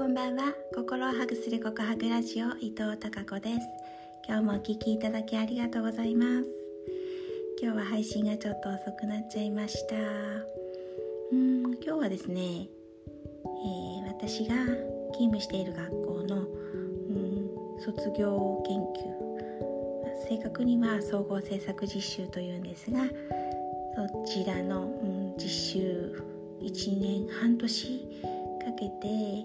こんばんは。心をハグする告白ラジオ伊藤孝子です。今日もお聴きいただきありがとうございます。今日は配信がちょっと遅くなっちゃいました。うん今日はですね、えー、私が勤務している学校の、うん、卒業研究正確には総合政策実習というんですがそちらの、うん、実習1年半年かけて、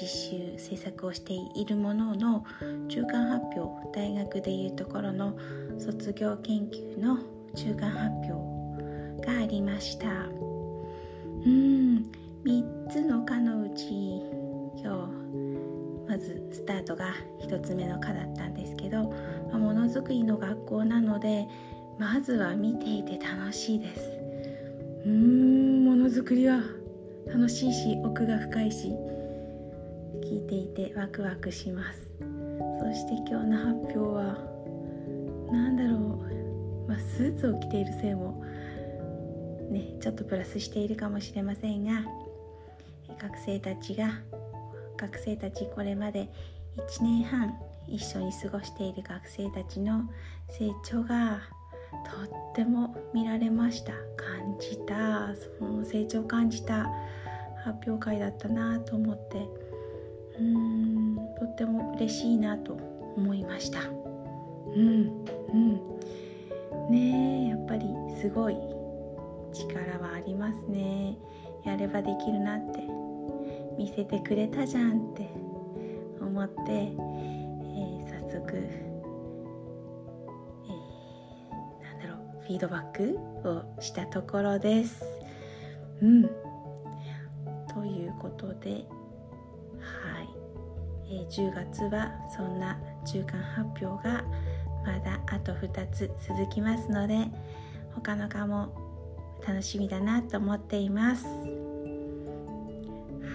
実習制作をしているものの中間発表大学でいうところの卒業研究の中間発表がありました。うん3つの科のうち今日まずスタートが1つ目の科だったんですけど、ま、ものづくりの学校なのでまずは見ていて楽しいです。うーんものづくりは楽しいし奥が深いし聞いていてワクワクします。そして今日の発表は何だろう、まあ、スーツを着ているせいもねちょっとプラスしているかもしれませんが学生たちが学生たちこれまで1年半一緒に過ごしている学生たちの成長がとっても見られました。感じた。その成長を感じた発表会だったなと思ってうんとっても嬉しいなと思いました。うんうん。ねえやっぱりすごい力はありますね。やればできるなって。見せてくれたじゃんって。思って、えー、早速、えー、なんだろうフィードバックをしたところです。うん。ということで、えー、10月はそんな中間発表がまだあと2つ続きますので他の科も楽しみだなと思っています。は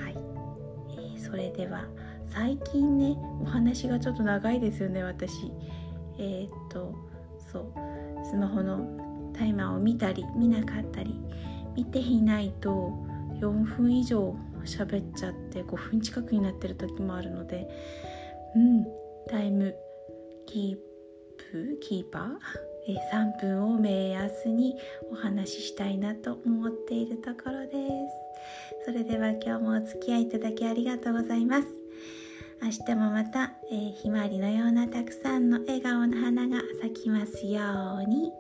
い、えー、それでは最近ねお話がちょっと長いですよね私。えー、っとそう。スマホのタイマーを見たり見なかったり見ていないと4分以上喋っちゃって5分近くになってる時もあるので。うん。タイム。キープ？キーパー？え3分を目安にお話ししたいなと思っているところです。それでは今日もお付き合いいただきありがとうございます。明日もまた、えー、ひまわりのようなたくさんの笑顔の花が咲きますように。